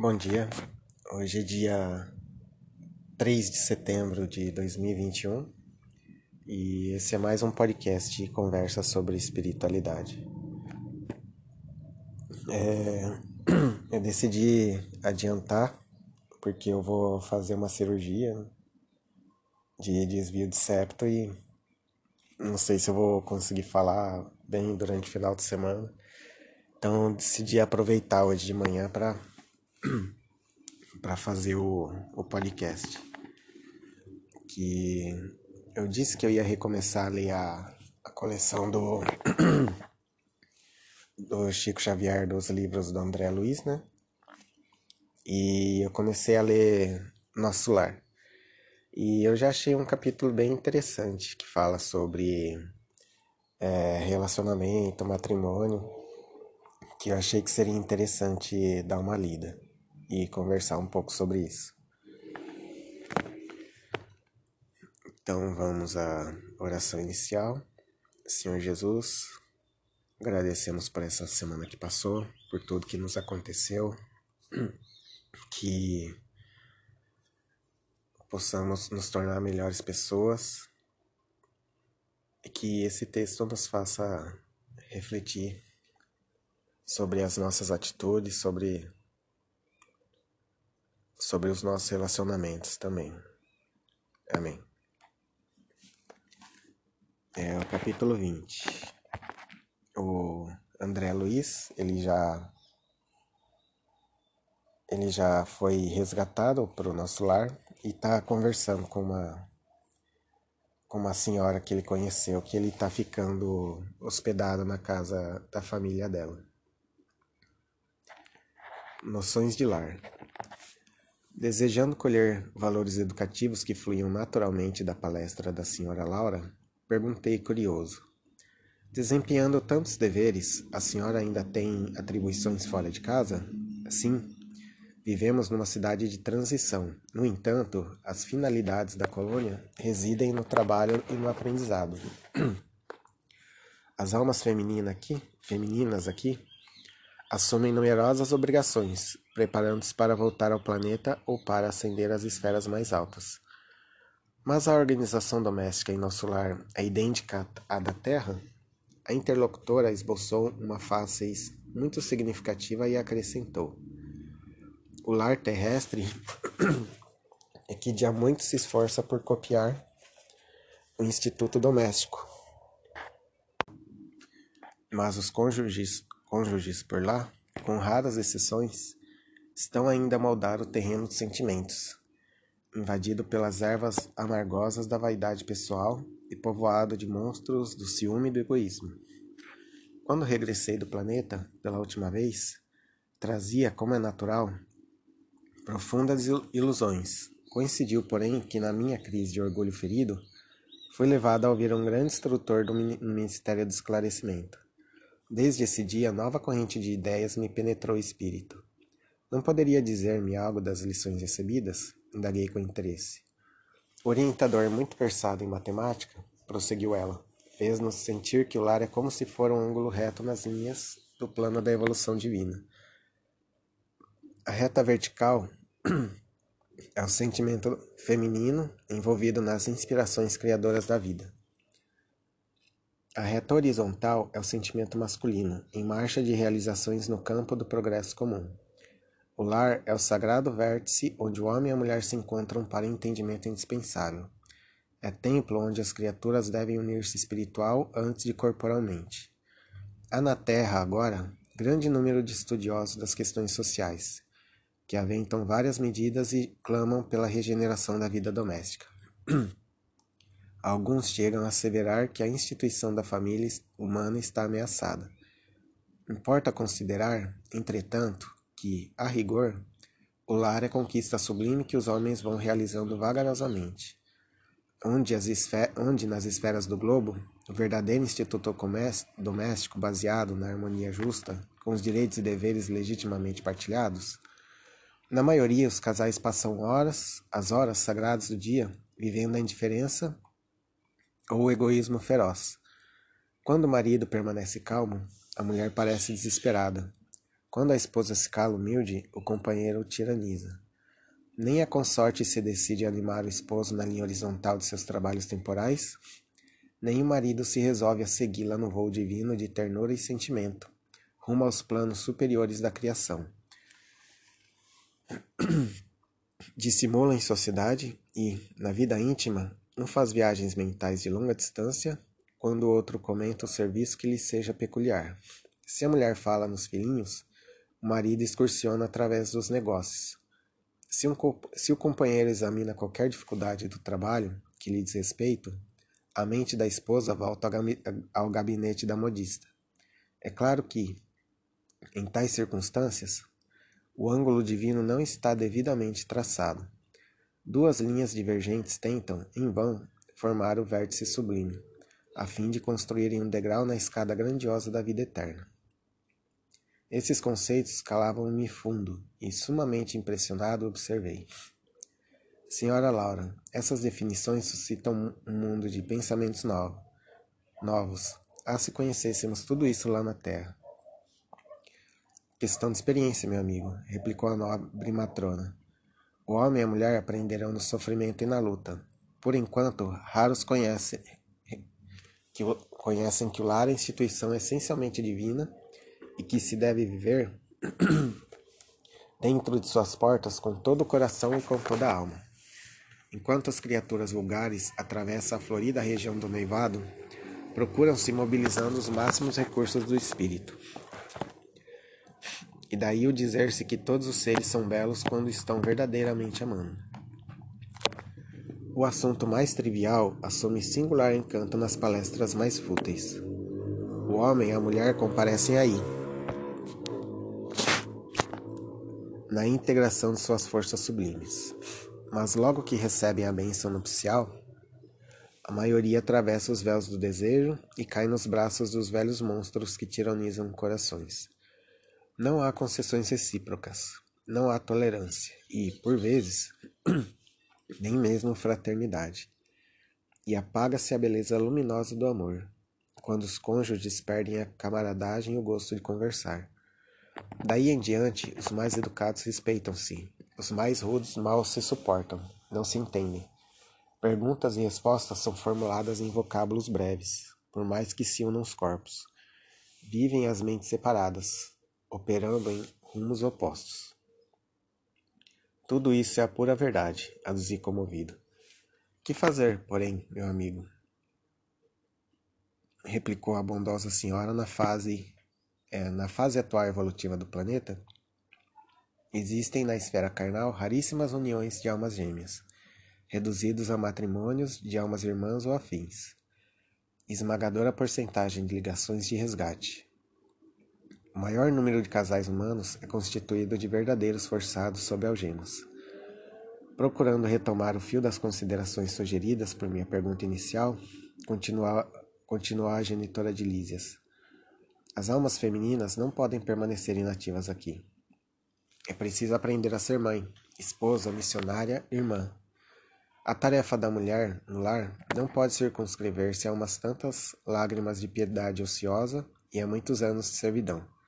Bom dia, hoje é dia 3 de setembro de 2021 e esse é mais um podcast de conversa sobre espiritualidade. É, eu decidi adiantar porque eu vou fazer uma cirurgia de desvio de septo e não sei se eu vou conseguir falar bem durante o final de semana. Então decidi aproveitar hoje de manhã para para fazer o, o podcast. Que eu disse que eu ia recomeçar a ler a, a coleção do, do Chico Xavier dos livros do André Luiz, né? E eu comecei a ler Nosso Lar. E eu já achei um capítulo bem interessante que fala sobre é, relacionamento, matrimônio, que eu achei que seria interessante dar uma lida e conversar um pouco sobre isso. Então vamos à oração inicial. Senhor Jesus, agradecemos por essa semana que passou, por tudo que nos aconteceu, que possamos nos tornar melhores pessoas e que esse texto nos faça refletir sobre as nossas atitudes, sobre sobre os nossos relacionamentos também. Amém. É o capítulo 20. O André Luiz, ele já ele já foi resgatado para o nosso lar e está conversando com uma com uma senhora que ele conheceu, que ele está ficando hospedado na casa da família dela. Noções de lar. Desejando colher valores educativos que fluíam naturalmente da palestra da senhora Laura, perguntei curioso: Desempenhando tantos deveres, a senhora ainda tem atribuições fora de casa? Sim. Vivemos numa cidade de transição. No entanto, as finalidades da colônia residem no trabalho e no aprendizado. As almas femininas aqui, femininas aqui assumem numerosas obrigações, preparando-se para voltar ao planeta ou para ascender às esferas mais altas. Mas a organização doméstica em nosso lar é idêntica à da Terra? A interlocutora esboçou uma face muito significativa e acrescentou: O lar terrestre é que há muito se esforça por copiar o instituto doméstico. Mas os cônjuges cônjuges por lá, com raras exceções, estão ainda a moldar o terreno dos sentimentos, invadido pelas ervas amargosas da vaidade pessoal e povoado de monstros do ciúme e do egoísmo. Quando regressei do planeta pela última vez, trazia, como é natural, profundas ilusões. Coincidiu, porém, que na minha crise de orgulho ferido, fui levado a ouvir um grande instrutor do Ministério do Esclarecimento. Desde esse dia, nova corrente de ideias me penetrou o espírito. Não poderia dizer-me algo das lições recebidas? Indaguei com interesse. O orientador, muito versado em matemática, prosseguiu ela, fez-nos sentir que o lar é como se for um ângulo reto nas linhas do plano da evolução divina. A reta vertical é o sentimento feminino envolvido nas inspirações criadoras da vida. A reta horizontal é o sentimento masculino, em marcha de realizações no campo do progresso comum. O lar é o sagrado vértice onde o homem e a mulher se encontram para entendimento indispensável. É templo onde as criaturas devem unir-se espiritual antes de corporalmente. Há na Terra, agora, grande número de estudiosos das questões sociais, que aventam várias medidas e clamam pela regeneração da vida doméstica. Alguns chegam a asseverar que a instituição da família humana está ameaçada. Importa considerar, entretanto, que, a rigor, o lar é conquista sublime que os homens vão realizando vagarosamente. Onde, onde nas esferas do globo, o verdadeiro instituto doméstico baseado na harmonia justa, com os direitos e deveres legitimamente partilhados, na maioria os casais passam horas, as horas sagradas do dia, vivendo a indiferença ou egoísmo feroz. Quando o marido permanece calmo, a mulher parece desesperada. Quando a esposa se cala humilde, o companheiro o tiraniza. Nem a consorte se decide a animar o esposo na linha horizontal de seus trabalhos temporais, nem o marido se resolve a segui-la no voo divino de ternura e sentimento, rumo aos planos superiores da criação. Dissimula em sociedade e, na vida íntima, não faz viagens mentais de longa distância quando o outro comenta o serviço que lhe seja peculiar. Se a mulher fala nos filhinhos, o marido excursiona através dos negócios. Se, um, se o companheiro examina qualquer dificuldade do trabalho que lhe diz respeito, a mente da esposa volta ao gabinete da modista. É claro que, em tais circunstâncias, o ângulo divino não está devidamente traçado. Duas linhas divergentes tentam, em vão, formar o vértice sublime, a fim de construírem um degrau na escada grandiosa da vida eterna. Esses conceitos calavam-me fundo e, sumamente impressionado, observei. Senhora Laura, essas definições suscitam um mundo de pensamentos novos. novos. Ah, se conhecêssemos tudo isso lá na Terra. Questão de experiência, meu amigo, replicou a nobre matrona. O homem e a mulher aprenderão no sofrimento e na luta. Por enquanto, raros conhecem que, conhecem que o lar é instituição essencialmente divina e que se deve viver dentro de suas portas com todo o coração e com toda a alma. Enquanto as criaturas vulgares atravessam a florida região do noivado, procuram se mobilizando os máximos recursos do espírito. E daí o dizer-se que todos os seres são belos quando estão verdadeiramente amando. O assunto mais trivial assume singular encanto nas palestras mais fúteis. O homem e a mulher comparecem aí, na integração de suas forças sublimes. Mas logo que recebem a bênção nupcial, a maioria atravessa os véus do desejo e cai nos braços dos velhos monstros que tiranizam corações. Não há concessões recíprocas, não há tolerância e, por vezes, nem mesmo fraternidade. E apaga-se a beleza luminosa do amor, quando os cônjuges perdem a camaradagem e o gosto de conversar. Daí em diante, os mais educados respeitam-se, os mais rudes mal se suportam, não se entendem. Perguntas e respostas são formuladas em vocábulos breves, por mais que se unam os corpos. Vivem as mentes separadas, operando em rumos opostos. Tudo isso é a pura verdade, aduzi comovido. Que fazer, porém, meu amigo? Replicou a bondosa senhora na fase é, na fase atual evolutiva do planeta, existem na esfera carnal raríssimas uniões de almas gêmeas, reduzidos a matrimônios de almas irmãs ou afins. Esmagadora porcentagem de ligações de resgate. O maior número de casais humanos é constituído de verdadeiros forçados sob algemas. Procurando retomar o fio das considerações sugeridas por minha pergunta inicial, continua, a genitora de Lísias. As almas femininas não podem permanecer inativas aqui. É preciso aprender a ser mãe, esposa, missionária, irmã. A tarefa da mulher no lar não pode circunscrever-se a umas tantas lágrimas de piedade ociosa e a muitos anos de servidão.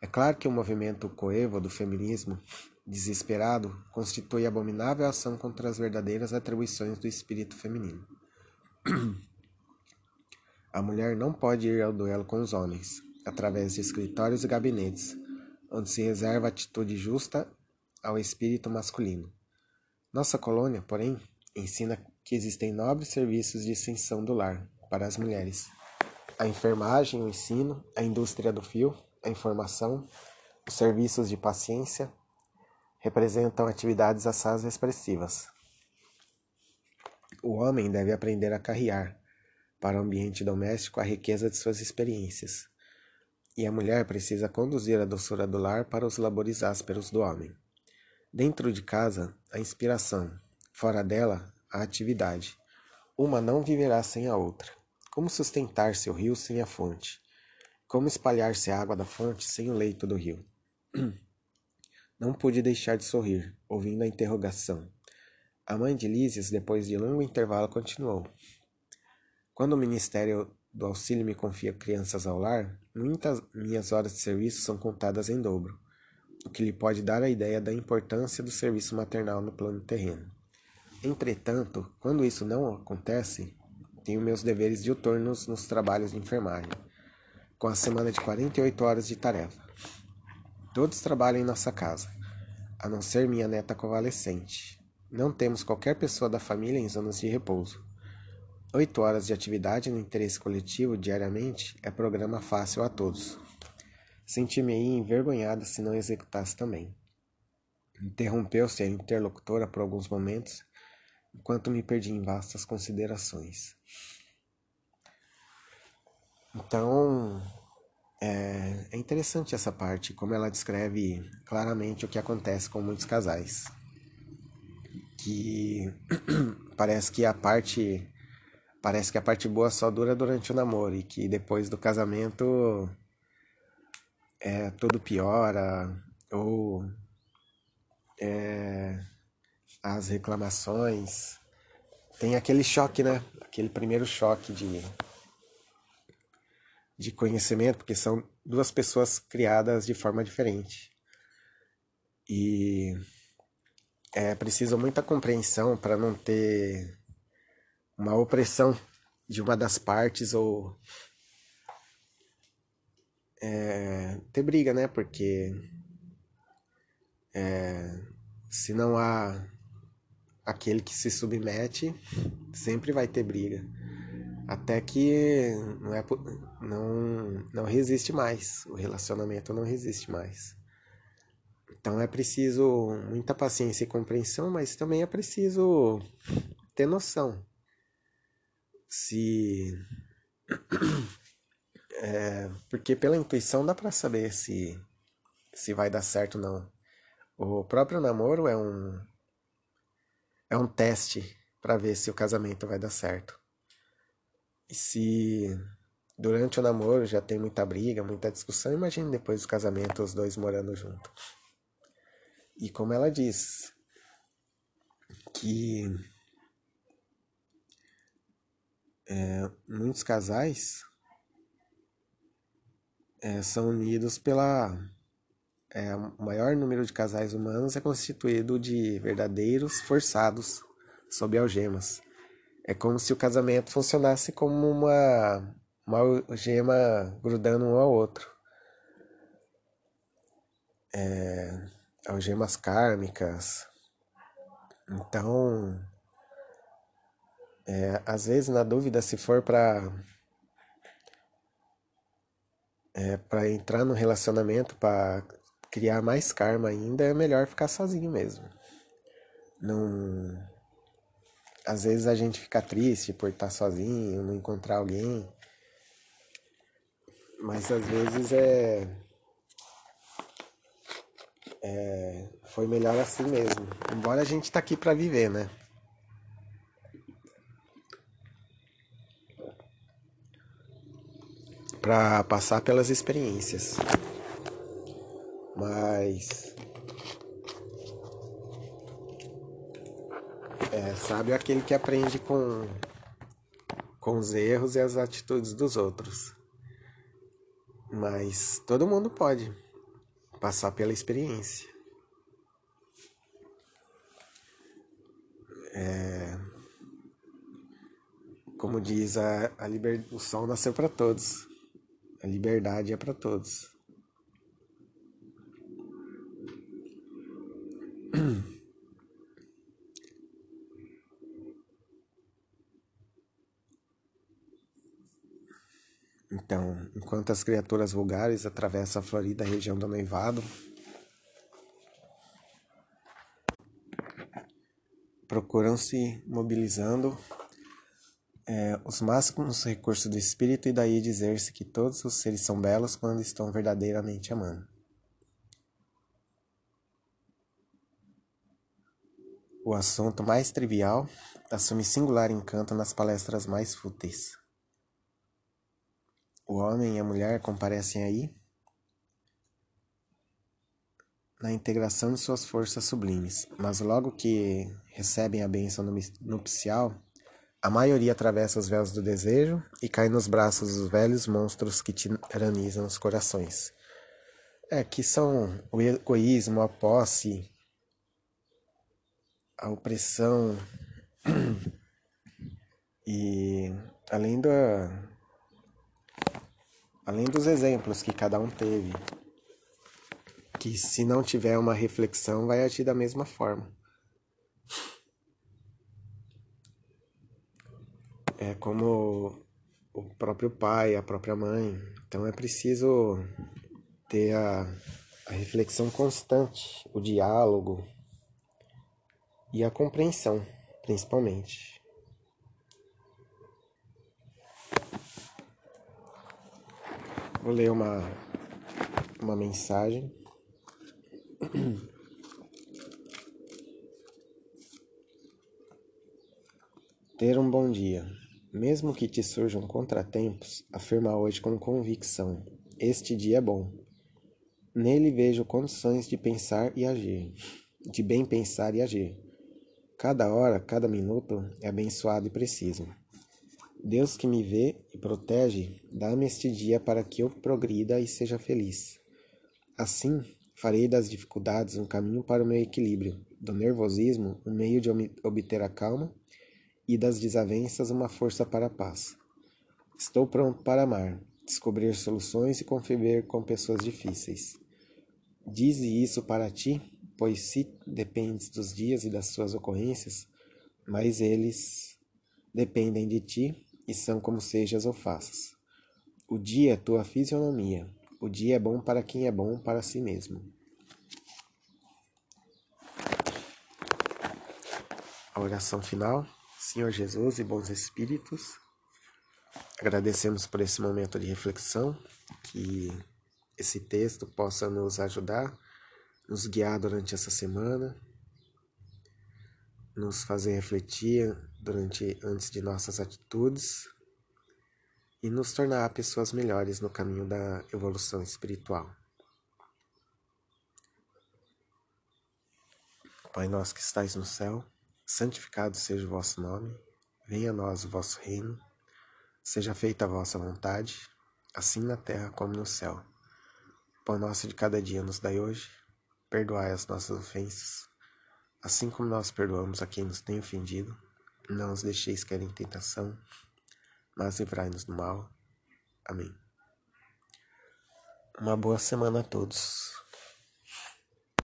É claro que o movimento coevo do feminismo, desesperado, constitui abominável ação contra as verdadeiras atribuições do espírito feminino. A mulher não pode ir ao duelo com os homens, através de escritórios e gabinetes, onde se reserva atitude justa ao espírito masculino. Nossa colônia, porém, ensina que existem nobres serviços de extensão do lar para as mulheres. A enfermagem, o ensino, a indústria do fio, a informação, os serviços de paciência representam atividades assaz expressivas. O homem deve aprender a carrear para o ambiente doméstico a riqueza de suas experiências e a mulher precisa conduzir a doçura do lar para os labores ásperos do homem. Dentro de casa, a inspiração, fora dela, a atividade. Uma não viverá sem a outra. Como sustentar-se o rio sem a fonte? Como espalhar-se a água da fonte sem o leito do rio? Não pude deixar de sorrir, ouvindo a interrogação. A mãe de Lísias, depois de longo intervalo, continuou. Quando o ministério do auxílio me confia crianças ao lar, muitas minhas horas de serviço são contadas em dobro, o que lhe pode dar a ideia da importância do serviço maternal no plano terreno. Entretanto, quando isso não acontece, tenho meus deveres diuturnos nos trabalhos de enfermagem, com a semana de 48 horas de tarefa. Todos trabalham em nossa casa, a não ser minha neta convalescente. Não temos qualquer pessoa da família em zonas de repouso. Oito horas de atividade no interesse coletivo diariamente é programa fácil a todos. Senti-me envergonhada se não executasse também. Interrompeu-se a interlocutora por alguns momentos, enquanto me perdi em vastas considerações. Então, é, é interessante essa parte, como ela descreve claramente o que acontece com muitos casais. Que parece que a parte parece que a parte boa só dura durante o namoro e que depois do casamento é, tudo piora ou é, as reclamações tem aquele choque, né? Aquele primeiro choque de de conhecimento, porque são duas pessoas criadas de forma diferente. E é preciso muita compreensão para não ter uma opressão de uma das partes ou é, ter briga, né? Porque é, se não há aquele que se submete, sempre vai ter briga. Até que não, é, não, não resiste mais, o relacionamento não resiste mais. Então é preciso muita paciência e compreensão, mas também é preciso ter noção se é, porque pela intuição dá para saber se se vai dar certo ou não. O próprio namoro é um é um teste para ver se o casamento vai dar certo. Se durante o namoro já tem muita briga, muita discussão, imagine depois do casamento os dois morando juntos. E como ela diz que é, muitos casais é, são unidos pela. É, maior número de casais humanos é constituído de verdadeiros forçados sob algemas. É como se o casamento funcionasse como uma, uma algema grudando um ao outro. É, algemas kármicas. Então, é, às vezes, na dúvida, se for para é, para entrar no relacionamento, para criar mais karma ainda, é melhor ficar sozinho mesmo. Não. Às vezes a gente fica triste por estar sozinho, não encontrar alguém. Mas às vezes é. é foi melhor assim mesmo. Embora a gente tá aqui para viver, né? para passar pelas experiências. Mas é sábio aquele que aprende com com os erros e as atitudes dos outros. Mas todo mundo pode passar pela experiência. É, como diz a, a liber, o sol nasceu para todos. A liberdade é para todos. Então, enquanto as criaturas vulgares atravessam a florida região do noivado, procuram se mobilizando é, os máximos recursos do espírito, e daí dizer-se que todos os seres são belos quando estão verdadeiramente amando. O assunto mais trivial assume singular encanto nas palestras mais fúteis. O homem e a mulher comparecem aí na integração de suas forças sublimes, mas logo que recebem a bênção nupcial, A maioria atravessa os véus do desejo e cai nos braços dos velhos monstros que tiranizam os corações. É, que são o egoísmo, a posse, a opressão e além da além dos exemplos que cada um teve, que se não tiver uma reflexão vai agir da mesma forma. É como o próprio pai, a própria mãe. Então é preciso ter a, a reflexão constante, o diálogo e a compreensão, principalmente. Vou ler uma, uma mensagem. Ter um bom dia. Mesmo que te surjam contratempos, afirma hoje com convicção: Este dia é bom. Nele vejo condições de pensar e agir, de bem pensar e agir. Cada hora, cada minuto é abençoado e preciso. Deus que me vê e protege, dá-me este dia para que eu progrida e seja feliz. Assim, farei das dificuldades um caminho para o meu equilíbrio, do nervosismo um meio de obter a calma e das desavenças uma força para a paz. Estou pronto para amar, descobrir soluções e conviver com pessoas difíceis. Dize isso para ti, pois se dependes dos dias e das suas ocorrências, mas eles dependem de ti e são como sejas ou faças. O dia é tua fisionomia. O dia é bom para quem é bom para si mesmo. A oração final. Senhor Jesus e bons espíritos, agradecemos por esse momento de reflexão, que esse texto possa nos ajudar, nos guiar durante essa semana, nos fazer refletir durante antes de nossas atitudes e nos tornar pessoas melhores no caminho da evolução espiritual. Pai nosso que estais no céu, santificado seja o vosso nome, venha a nós o vosso reino, seja feita a vossa vontade, assim na terra como no céu. Pão nosso de cada dia nos dai hoje, perdoai as nossas ofensas, assim como nós perdoamos a quem nos tem ofendido não os deixeis cair em tentação, mas livrai-nos do mal. Amém. Uma boa semana a todos.